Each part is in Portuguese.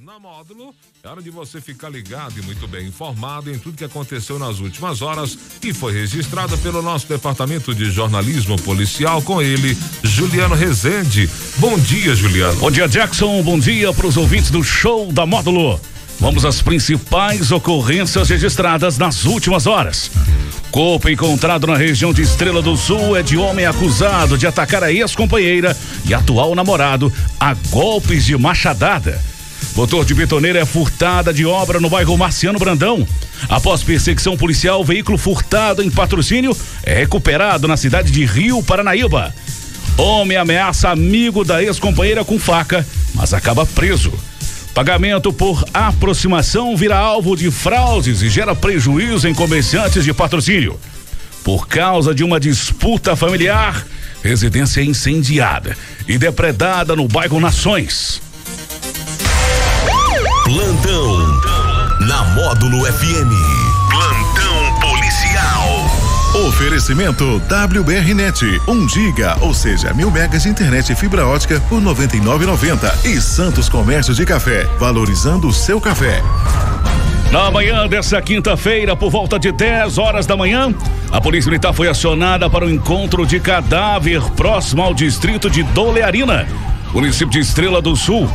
Na módulo, é hora de você ficar ligado e muito bem informado em tudo que aconteceu nas últimas horas e foi registrado pelo nosso departamento de jornalismo policial com ele, Juliano Rezende. Bom dia, Juliano. Bom dia, Jackson. Bom dia para os ouvintes do show da módulo. Vamos às principais ocorrências registradas nas últimas horas. Corpo encontrado na região de Estrela do Sul é de homem acusado de atacar a ex-companheira e atual namorado a golpes de machadada. Motor de betoneira é furtada de obra no bairro Marciano Brandão. Após perseguição policial, veículo furtado em patrocínio é recuperado na cidade de Rio Paranaíba. Homem ameaça amigo da ex-companheira com faca, mas acaba preso. Pagamento por aproximação vira alvo de fraudes e gera prejuízo em comerciantes de patrocínio. Por causa de uma disputa familiar, residência incendiada e depredada no bairro Nações. Plantão na Módulo FM. Plantão policial. Oferecimento WBRnet, 1 giga, ou seja, mil megas de internet e fibra ótica por 99,90 e Santos Comércio de Café, valorizando o seu café. Na manhã dessa quinta-feira, por volta de 10 horas da manhã, a Polícia Militar foi acionada para o encontro de cadáver próximo ao distrito de Dolearina, município de Estrela do Sul.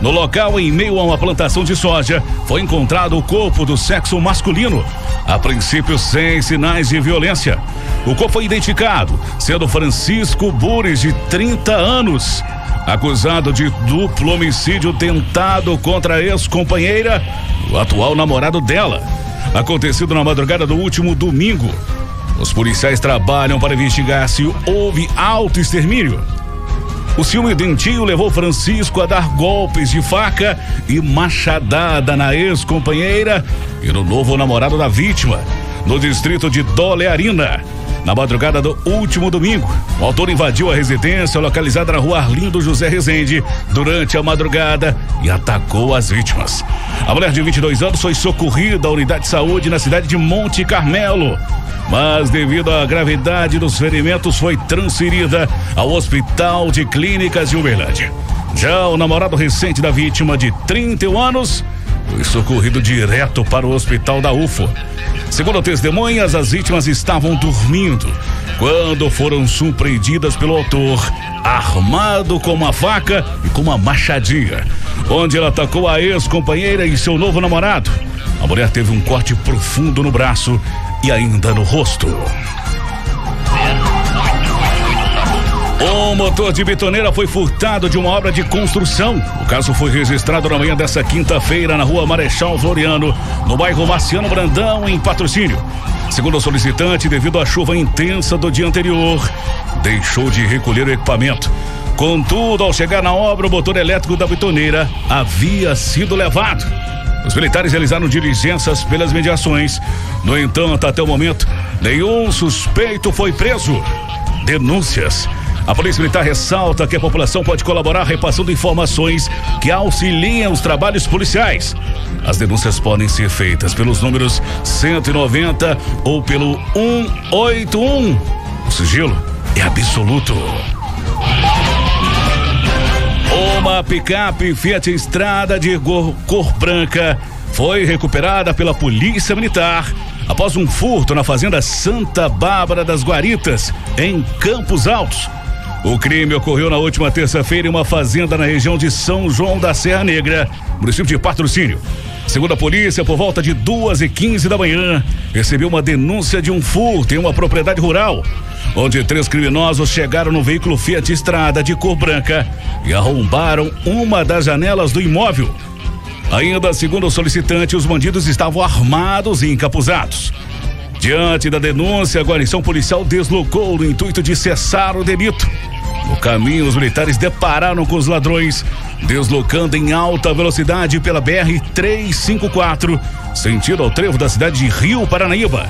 No local, em meio a uma plantação de soja, foi encontrado o corpo do sexo masculino, a princípio sem sinais de violência. O corpo foi identificado, sendo Francisco Bures, de 30 anos, acusado de duplo homicídio tentado contra a ex-companheira, o atual namorado dela. Acontecido na madrugada do último domingo. Os policiais trabalham para investigar se houve auto-extermínio. O ciúme doentio levou Francisco a dar golpes de faca e machadada na ex-companheira e no novo namorado da vítima, no distrito de Dolearina. Na madrugada do último domingo, o autor invadiu a residência localizada na rua Arlindo José Rezende durante a madrugada e atacou as vítimas. A mulher de 22 anos foi socorrida à unidade de saúde na cidade de Monte Carmelo mas devido à gravidade dos ferimentos foi transferida ao Hospital de Clínicas de Uberlândia. Já o namorado recente da vítima, de 31 anos, foi socorrido direto para o hospital da UFO. Segundo testemunhas, as vítimas estavam dormindo quando foram surpreendidas pelo autor, armado com uma faca e com uma machadinha, onde ele atacou a ex-companheira e seu novo namorado. A mulher teve um corte profundo no braço e ainda no rosto. O motor de betoneira foi furtado de uma obra de construção. O caso foi registrado na manhã dessa quinta-feira na rua Marechal Floriano, no bairro Marciano Brandão, em patrocínio. Segundo o solicitante, devido à chuva intensa do dia anterior, deixou de recolher o equipamento. Contudo, ao chegar na obra, o motor elétrico da betoneira havia sido levado. Os militares realizaram diligências pelas mediações. No entanto, até o momento, nenhum suspeito foi preso. Denúncias. A Polícia Militar ressalta que a população pode colaborar repassando informações que auxiliem os trabalhos policiais. As denúncias podem ser feitas pelos números 190 ou pelo 181. O sigilo é absoluto. Uma picape Fiat Estrada de cor branca foi recuperada pela Polícia Militar após um furto na fazenda Santa Bárbara das Guaritas, em Campos Altos. O crime ocorreu na última terça-feira em uma fazenda na região de São João da Serra Negra, município de Patrocínio. Segundo a polícia, por volta de duas e quinze da manhã, recebeu uma denúncia de um furto em uma propriedade rural, onde três criminosos chegaram no veículo Fiat Estrada de cor branca e arrombaram uma das janelas do imóvel. Ainda segundo o solicitante, os bandidos estavam armados e encapuzados. Diante da denúncia, a guarnição policial deslocou no intuito de cessar o delito. No caminho, os militares depararam com os ladrões, deslocando em alta velocidade pela BR-354, sentido ao trevo da cidade de Rio Paranaíba.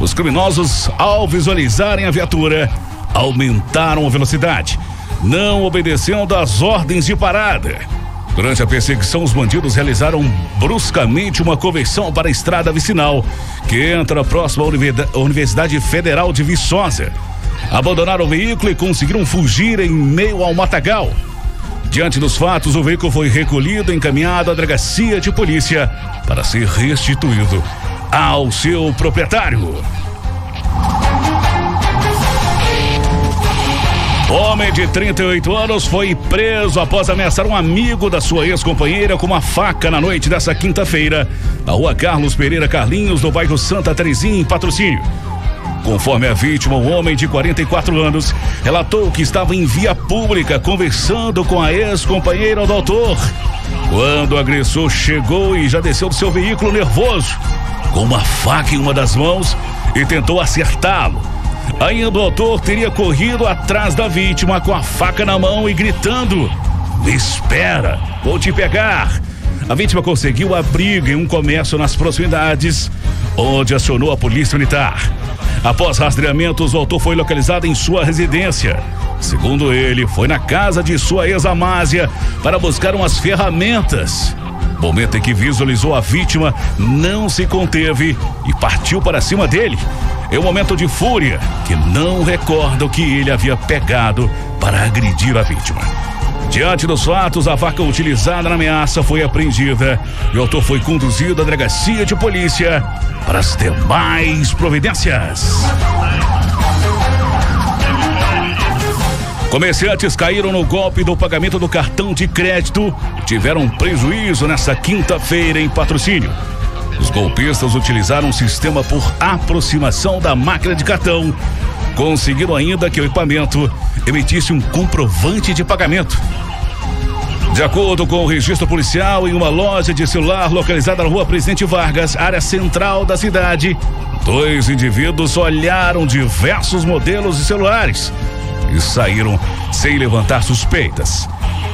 Os criminosos, ao visualizarem a viatura, aumentaram a velocidade, não obedecendo às ordens de parada. Durante a perseguição, os bandidos realizaram bruscamente uma conversão para a estrada vicinal, que entra próximo à Universidade Federal de Viçosa. Abandonaram o veículo e conseguiram fugir em meio ao matagal. Diante dos fatos, o veículo foi recolhido e encaminhado à delegacia de polícia para ser restituído ao seu proprietário. Homem de 38 anos foi preso após ameaçar um amigo da sua ex-companheira com uma faca na noite dessa quinta-feira, na rua Carlos Pereira Carlinhos, no bairro Santa Terezinha, em patrocínio. Conforme a vítima, um homem de 44 anos relatou que estava em via pública conversando com a ex-companheira do autor. Quando o agressor chegou e já desceu do seu veículo nervoso, com uma faca em uma das mãos e tentou acertá-lo. Ainda o autor teria corrido atrás da vítima com a faca na mão e gritando: espera, vou te pegar. A vítima conseguiu abrigo em um comércio nas proximidades, onde acionou a polícia militar. Após rastreamentos, o autor foi localizado em sua residência. Segundo ele, foi na casa de sua ex-amásia para buscar umas ferramentas. Momento em que visualizou a vítima, não se conteve e partiu para cima dele. É um momento de fúria que não recorda o que ele havia pegado para agredir a vítima. Diante dos fatos, a faca utilizada na ameaça foi apreendida e o autor foi conduzido à delegacia de polícia para as demais providências. Comerciantes caíram no golpe do pagamento do cartão de crédito e tiveram prejuízo nesta quinta-feira em patrocínio. Os golpistas utilizaram um sistema por aproximação da máquina de cartão, conseguindo ainda que o equipamento emitisse um comprovante de pagamento. De acordo com o registro policial, em uma loja de celular localizada na rua Presidente Vargas, área central da cidade, dois indivíduos olharam diversos modelos de celulares e saíram sem levantar suspeitas.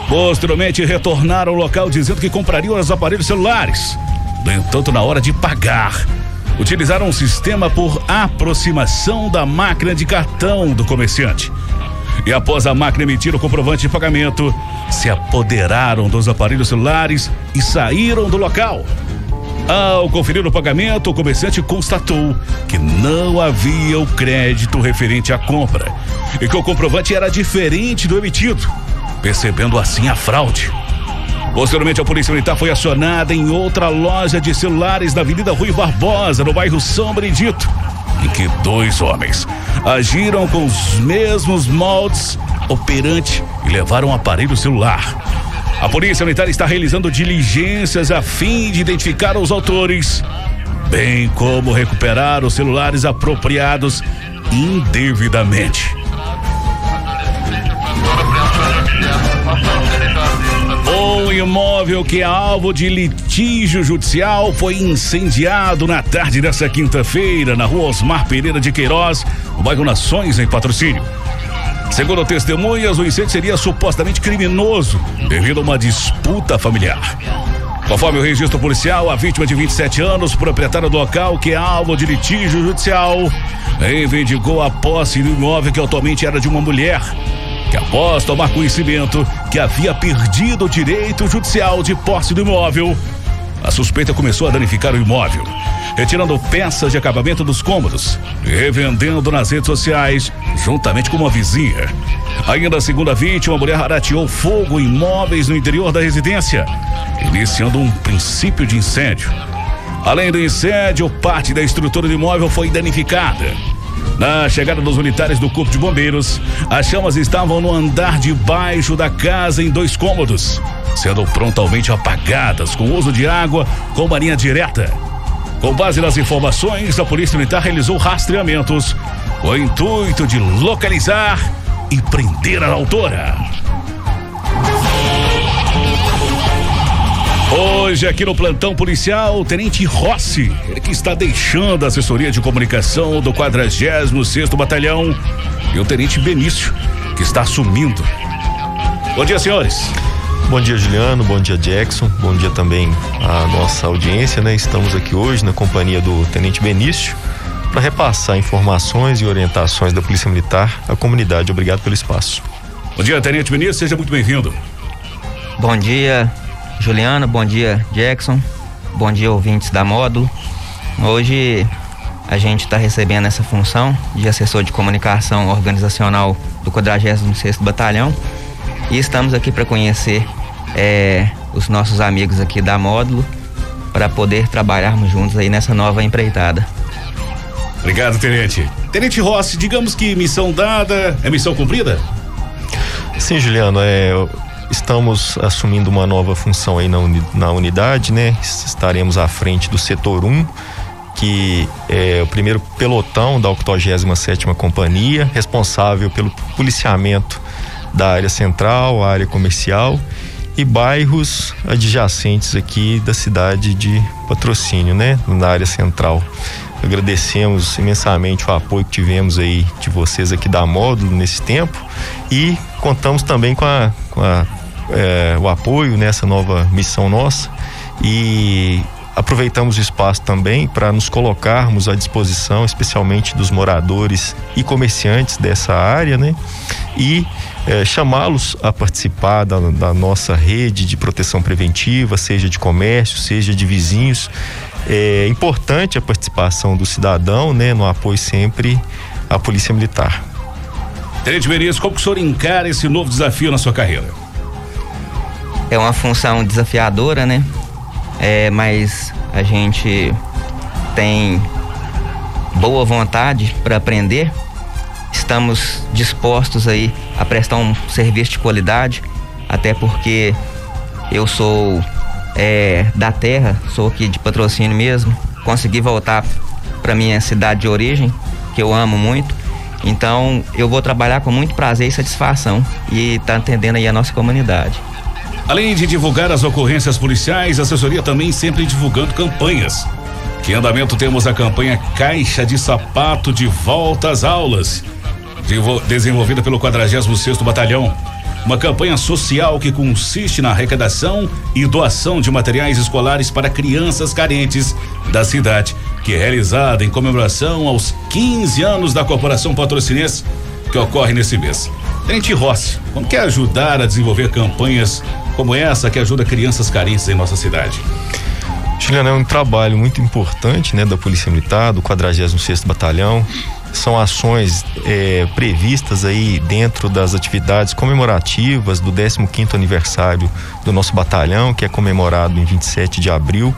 Posteriormente, retornaram ao local dizendo que comprariam os aparelhos celulares. No entanto, na hora de pagar, utilizaram um sistema por aproximação da máquina de cartão do comerciante. E após a máquina emitir o comprovante de pagamento, se apoderaram dos aparelhos celulares e saíram do local. Ao conferir o pagamento, o comerciante constatou que não havia o crédito referente à compra e que o comprovante era diferente do emitido, percebendo assim a fraude. Posteriormente, a Polícia Militar foi acionada em outra loja de celulares na Avenida Rui Barbosa, no bairro São Benedito, em que dois homens agiram com os mesmos moldes operante e levaram um aparelho celular. A Polícia Militar está realizando diligências a fim de identificar os autores, bem como recuperar os celulares apropriados indevidamente. Um imóvel que é alvo de litígio judicial foi incendiado na tarde dessa quinta-feira na rua Osmar Pereira de Queiroz, no bairro Nações, em patrocínio. Segundo testemunhas, o incêndio seria supostamente criminoso devido a uma disputa familiar. Conforme o registro policial, a vítima de 27 anos, proprietária do local, que é alvo de litígio judicial, reivindicou a posse do imóvel que atualmente era de uma mulher, que após tomar conhecimento que havia perdido o direito judicial de posse do imóvel, a suspeita começou a danificar o imóvel, retirando peças de acabamento dos cômodos e revendendo nas redes sociais, juntamente com uma vizinha. Ainda segundo a vítima, a mulher arateou fogo em móveis no interior da residência, iniciando um princípio de incêndio. Além do incêndio, parte da estrutura do imóvel foi danificada. Na chegada dos militares do Corpo de Bombeiros, as chamas estavam no andar de baixo da casa em dois cômodos, sendo prontamente apagadas com uso de água com marinha direta. Com base nas informações, a Polícia Militar realizou rastreamentos com o intuito de localizar e prender a autora. Hoje, aqui no plantão policial, o Tenente Rossi, ele que está deixando a assessoria de comunicação do 46 Batalhão, e o Tenente Benício, que está assumindo. Bom dia, senhores. Bom dia, Juliano. Bom dia, Jackson. Bom dia também à nossa audiência, né? Estamos aqui hoje na companhia do Tenente Benício para repassar informações e orientações da Polícia Militar à comunidade. Obrigado pelo espaço. Bom dia, Tenente Benício. Seja muito bem-vindo. Bom dia, Juliana, bom dia, Jackson. Bom dia, ouvintes da Módulo. Hoje a gente está recebendo essa função de assessor de comunicação organizacional do 46º Batalhão e estamos aqui para conhecer é, os nossos amigos aqui da Módulo para poder trabalharmos juntos aí nessa nova empreitada. Obrigado, Tenente. Tenente Rossi, digamos que missão dada é missão cumprida? Sim, Juliano, é, estamos assumindo uma nova função aí na, uni, na unidade, né? Estaremos à frente do setor 1, que é o primeiro pelotão da 87ª Companhia, responsável pelo policiamento da área central, área comercial e bairros adjacentes aqui da cidade de Patrocínio, né? Na área central. Agradecemos imensamente o apoio que tivemos aí de vocês aqui da Módulo nesse tempo e contamos também com, a, com a, é, o apoio nessa nova missão nossa e aproveitamos o espaço também para nos colocarmos à disposição, especialmente dos moradores e comerciantes dessa área, né? E é, chamá-los a participar da, da, nossa rede de proteção preventiva, seja de comércio, seja de vizinhos. É importante a participação do cidadão, né? No apoio sempre à Polícia Militar. Tenente Merias, como que o senhor encara esse novo desafio na sua carreira? É uma função desafiadora, né? É, mas a gente tem boa vontade para aprender. Estamos dispostos aí a prestar um serviço de qualidade, até porque eu sou é, da terra, sou aqui de patrocínio mesmo. Consegui voltar para minha cidade de origem, que eu amo muito. Então eu vou trabalhar com muito prazer e satisfação e tá atendendo aí a nossa comunidade. Além de divulgar as ocorrências policiais, a assessoria também sempre divulgando campanhas. Que andamento temos a campanha Caixa de Sapato de Volta às Aulas, desenvolvida pelo 46º Batalhão. Uma campanha social que consiste na arrecadação e doação de materiais escolares para crianças carentes da cidade, que é realizada em comemoração aos 15 anos da Corporação Patrocinense, que ocorre nesse mês. Tenente Rossi, como quer ajudar a desenvolver campanhas como essa que ajuda crianças carentes em nossa cidade? Juliano, é um trabalho muito importante né, da Polícia Militar, do 46º Batalhão, são ações é, previstas aí dentro das atividades comemorativas do 15º aniversário do nosso batalhão, que é comemorado em 27 de abril.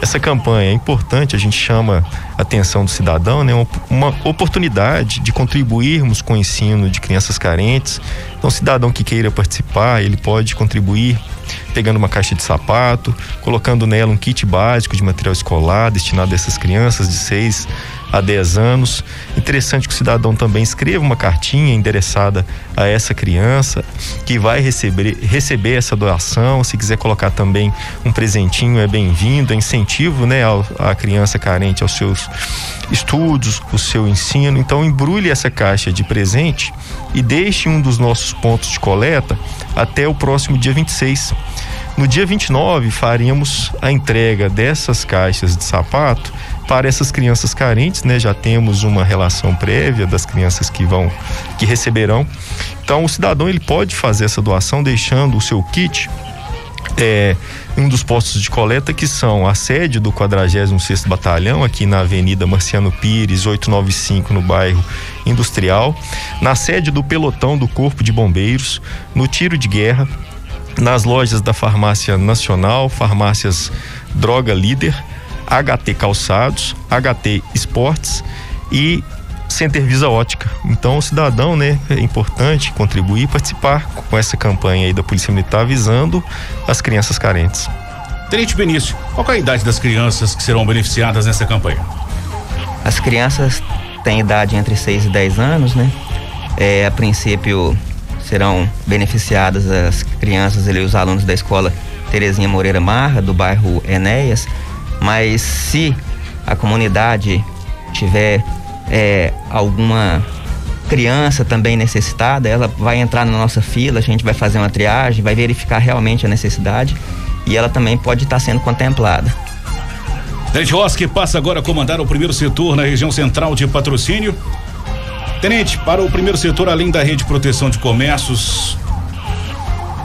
Essa campanha é importante, a gente chama a atenção do cidadão, né? Uma oportunidade de contribuirmos com o ensino de crianças carentes. Então, cidadão que queira participar, ele pode contribuir pegando uma caixa de sapato, colocando nela um kit básico de material escolar destinado a essas crianças de 6 a 10 anos. Interessante que o cidadão também escreva uma cartinha endereçada a essa criança que vai receber, receber essa doação. Se quiser colocar também um presentinho, é bem-vindo, é incentivo né, a criança carente aos seus estudos, o seu ensino. Então, embrulhe essa caixa de presente e deixe um dos nossos pontos de coleta até o próximo dia 26. No dia 29, faremos a entrega dessas caixas de sapato para essas crianças carentes, né? Já temos uma relação prévia das crianças que vão que receberão. Então, o cidadão ele pode fazer essa doação deixando o seu kit é, um dos postos de coleta que são a sede do 46º Batalhão aqui na Avenida Marciano Pires, 895 no bairro Industrial, na sede do pelotão do Corpo de Bombeiros, no tiro de guerra, nas lojas da Farmácia Nacional, farmácias Droga Líder, HT Calçados, HT Esportes e Center Visa Ótica. Então, o cidadão, né, é importante contribuir e participar com essa campanha aí da Polícia Militar visando as crianças carentes. Tenente Benício, qual é a idade das crianças que serão beneficiadas nessa campanha? As crianças têm idade entre 6 e 10 anos, né? É, a princípio serão beneficiadas as crianças e os alunos da escola Terezinha Moreira Marra, do bairro Enéas, mas se a comunidade tiver é, alguma criança também necessitada, ela vai entrar na nossa fila, a gente vai fazer uma triagem, vai verificar realmente a necessidade e ela também pode estar sendo contemplada. Tenente Rossi passa agora a comandar o primeiro setor na região central de patrocínio. Tenente, para o primeiro setor, além da rede de proteção de comércios,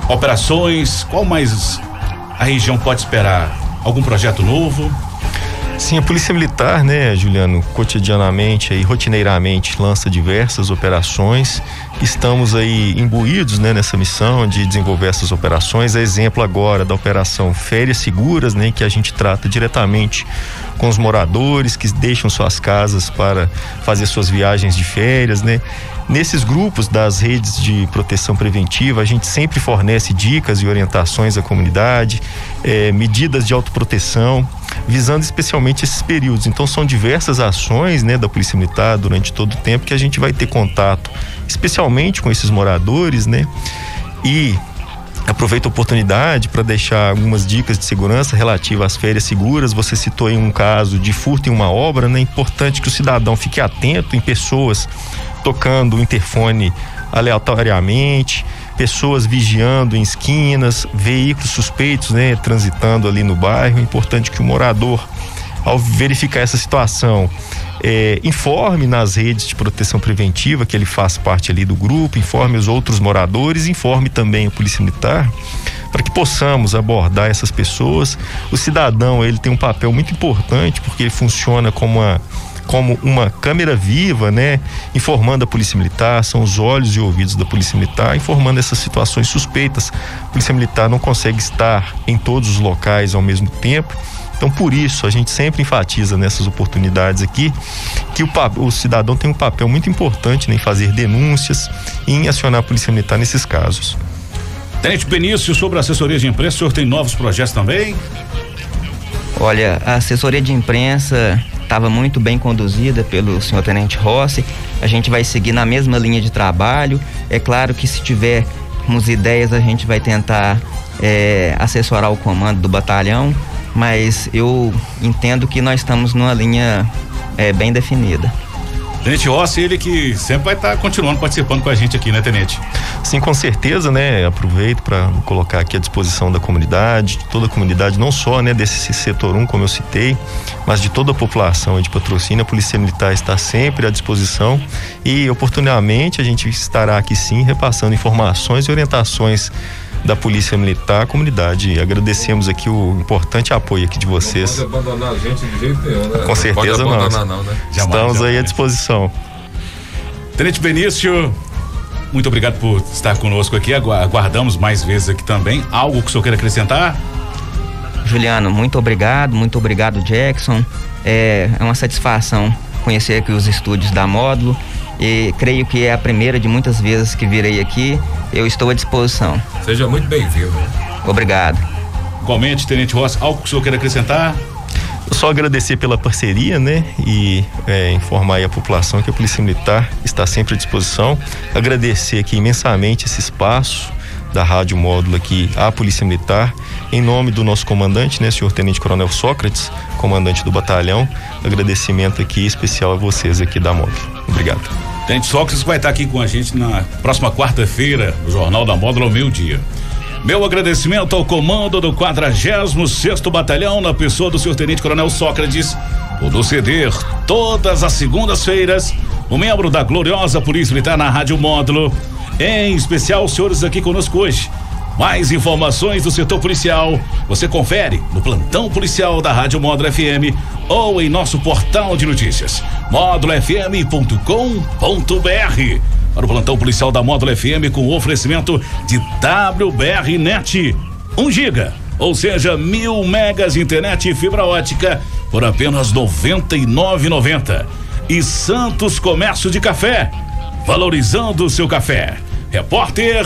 operações, qual mais a região pode esperar? Algum projeto novo? Sim, a Polícia Militar, né, Juliano, cotidianamente e rotineiramente lança diversas operações. Estamos aí imbuídos, né, nessa missão de desenvolver essas operações. É exemplo agora da operação Férias Seguras, né, que a gente trata diretamente com os moradores que deixam suas casas para fazer suas viagens de férias, né? Nesses grupos das redes de proteção preventiva, a gente sempre fornece dicas e orientações à comunidade, eh, medidas de autoproteção, visando especialmente esses períodos. Então, são diversas ações né, da Polícia Militar durante todo o tempo que a gente vai ter contato, especialmente com esses moradores, né? E Aproveito a oportunidade para deixar algumas dicas de segurança relativas às férias seguras. Você citou em um caso de furto em uma obra, né? É importante que o cidadão fique atento em pessoas tocando o interfone aleatoriamente, pessoas vigiando em esquinas, veículos suspeitos, né, transitando ali no bairro. É importante que o morador, ao verificar essa situação, é, informe nas redes de proteção preventiva que ele faz parte ali do grupo, informe os outros moradores, informe também a Polícia Militar para que possamos abordar essas pessoas. O cidadão ele tem um papel muito importante porque ele funciona como uma como uma câmera viva, né, informando a Polícia Militar, são os olhos e ouvidos da Polícia Militar, informando essas situações suspeitas. A Polícia Militar não consegue estar em todos os locais ao mesmo tempo. Então, por isso, a gente sempre enfatiza nessas oportunidades aqui que o, o cidadão tem um papel muito importante né, em fazer denúncias e em acionar a Polícia Militar nesses casos. Tenente Benício, sobre a assessoria de imprensa, o senhor tem novos projetos também? Olha, a assessoria de imprensa estava muito bem conduzida pelo senhor Tenente Rossi. A gente vai seguir na mesma linha de trabalho. É claro que se tivermos ideias, a gente vai tentar é, assessorar o comando do batalhão, mas eu entendo que nós estamos numa linha é, bem definida. Tenente Rossi, ele que sempre vai estar tá continuando participando com a gente aqui, né, Tenente? Sim, com certeza, né? Aproveito para colocar aqui à disposição da comunidade, de toda a comunidade, não só né, desse setor 1, como eu citei, mas de toda a população de patrocínio. A Polícia Militar está sempre à disposição e, oportunamente, a gente estará aqui sim repassando informações e orientações da Polícia Militar à comunidade. Agradecemos aqui o importante apoio aqui de vocês. Não pode abandonar a gente de jeito nenhum, né? Com certeza não. não, não né? Estamos jamais, aí à disposição. Tenente Benício, muito obrigado por estar conosco aqui. Aguardamos mais vezes aqui também. Algo que o senhor queira acrescentar? Juliano, muito obrigado, muito obrigado, Jackson. É, é uma satisfação conhecer aqui os estúdios da Módulo e creio que é a primeira de muitas vezes que virei aqui. Eu estou à disposição. Seja muito bem-vindo. Obrigado. Igualmente, Tenente Ross, algo que o senhor quer acrescentar? Só agradecer pela parceria, né? E é, informar a população que a Polícia Militar está sempre à disposição. Agradecer aqui imensamente esse espaço da Rádio Módulo aqui à Polícia Militar, em nome do nosso comandante, né, senhor Tenente Coronel Sócrates, comandante do batalhão. Agradecimento aqui especial a vocês aqui da Módulo. Obrigado. Tenente Sócrates vai estar aqui com a gente na próxima quarta-feira, no Jornal da Módulo ao meio-dia. Meu agradecimento ao comando do 46 Batalhão, na pessoa do senhor Tenente Coronel Sócrates, por ceder todas as segundas-feiras, o membro da gloriosa Polícia Militar na Rádio Módulo, em especial os senhores aqui conosco hoje. Mais informações do setor policial você confere no plantão policial da Rádio Módulo FM ou em nosso portal de notícias módulofm.com.br. Para o plantão policial da Módulo FM com oferecimento de WBR Net 1 giga, ou seja, mil megas internet e fibra ótica por apenas R$ 99,90. E Santos Comércio de Café, valorizando o seu café. Repórter